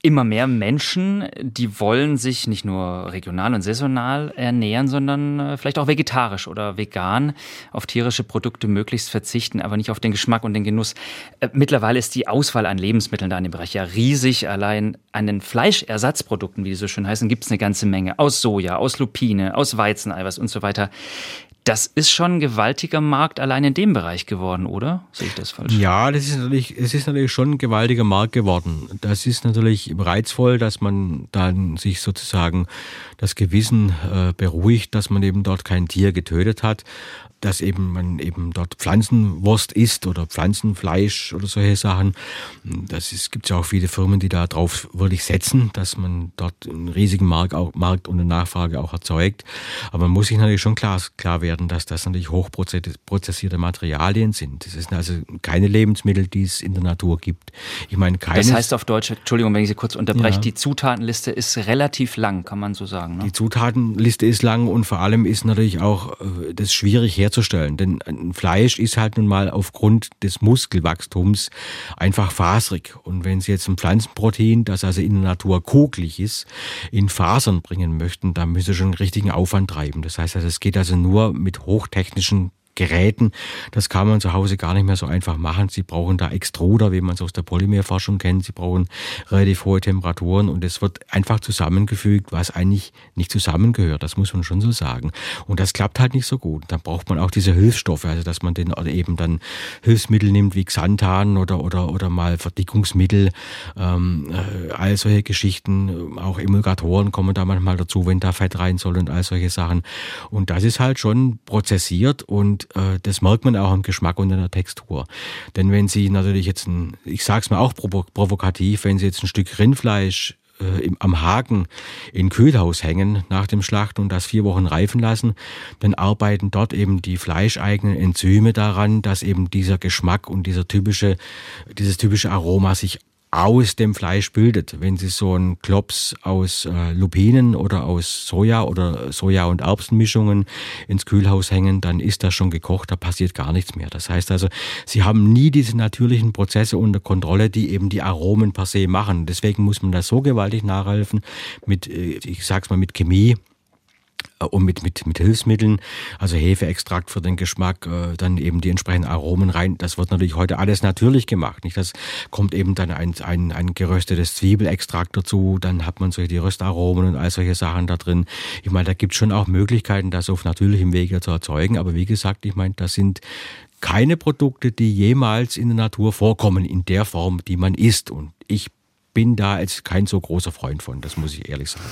Immer mehr Menschen, die wollen sich nicht nur regional und saisonal ernähren, sondern äh, vielleicht auch vegetarisch oder vegan auf tierische Produkte möglichst verzichten, aber nicht auf den Geschmack und den Genuss. Äh, mittlerweile ist die Auswahl an Lebensmitteln da in dem Bereich ja riesig. Allein an den Fleischersatzprodukten, wie die so schön heißen, gibt es eine ganze Menge. Aus Soja, aus Lupine, aus Weizeneiweiß und so weiter. Das ist schon ein gewaltiger Markt allein in dem Bereich geworden, oder? Sehe ich das falsch? Ja, das ist natürlich, es ist natürlich schon ein gewaltiger Markt geworden. Das ist natürlich reizvoll, dass man dann sich sozusagen das Gewissen äh, beruhigt, dass man eben dort kein Tier getötet hat dass eben man eben dort Pflanzenwurst isst oder Pflanzenfleisch oder solche Sachen. Das gibt ja auch viele Firmen, die da drauf wirklich setzen, dass man dort einen riesigen Markt, auch, Markt und eine Nachfrage auch erzeugt. Aber man muss sich natürlich schon klar, klar werden, dass das natürlich hochprozessierte Materialien sind. Das sind also keine Lebensmittel, die es in der Natur gibt. Ich meine, keine. Das heißt auf Deutsch, Entschuldigung, wenn ich Sie kurz unterbreche, ja. die Zutatenliste ist relativ lang, kann man so sagen. Ne? Die Zutatenliste ist lang und vor allem ist natürlich auch äh, das schwierig her herzustellen. Denn ein Fleisch ist halt nun mal aufgrund des Muskelwachstums einfach faserig. Und wenn Sie jetzt ein Pflanzenprotein, das also in der Natur kugelig ist, in Fasern bringen möchten, dann müssen Sie schon einen richtigen Aufwand treiben. Das heißt also, es geht also nur mit hochtechnischen Geräten. Das kann man zu Hause gar nicht mehr so einfach machen. Sie brauchen da Extruder, wie man es aus der Polymerforschung kennt. Sie brauchen relativ hohe Temperaturen und es wird einfach zusammengefügt, was eigentlich nicht zusammengehört. Das muss man schon so sagen. Und das klappt halt nicht so gut. Dann braucht man auch diese Hilfsstoffe, also dass man den eben dann Hilfsmittel nimmt wie Xanthan oder oder oder mal Verdickungsmittel, ähm, äh, all solche Geschichten. Auch Emulgatoren kommen da manchmal dazu, wenn da Fett rein soll und all solche Sachen. Und das ist halt schon prozessiert und äh, das merkt man auch am Geschmack und in der Textur. Denn wenn Sie natürlich jetzt ein, ich sage es mal auch provokativ, wenn Sie jetzt ein Stück Rindfleisch äh, im, am Haken in Kühlhaus hängen nach dem Schlachten und das vier Wochen reifen lassen, dann arbeiten dort eben die fleischeigenen Enzyme daran, dass eben dieser Geschmack und dieser typische, dieses typische Aroma sich aus dem Fleisch bildet. Wenn Sie so einen Klops aus äh, Lupinen oder aus Soja oder Soja- und Erbsenmischungen ins Kühlhaus hängen, dann ist das schon gekocht, da passiert gar nichts mehr. Das heißt also, Sie haben nie diese natürlichen Prozesse unter Kontrolle, die eben die Aromen per se machen. Deswegen muss man da so gewaltig nachhelfen mit, äh, ich sag's mal, mit Chemie und mit, mit, mit Hilfsmitteln, also Hefeextrakt für den Geschmack, äh, dann eben die entsprechenden Aromen rein. Das wird natürlich heute alles natürlich gemacht. Nicht? Das kommt eben dann ein, ein, ein geröstetes Zwiebelextrakt dazu, dann hat man solche die Röstaromen und all solche Sachen da drin. Ich meine, da gibt es schon auch Möglichkeiten, das auf natürlichem Wege zu erzeugen. Aber wie gesagt, ich meine, das sind keine Produkte, die jemals in der Natur vorkommen, in der Form, die man isst. Und ich bin da als kein so großer Freund von, das muss ich ehrlich sagen.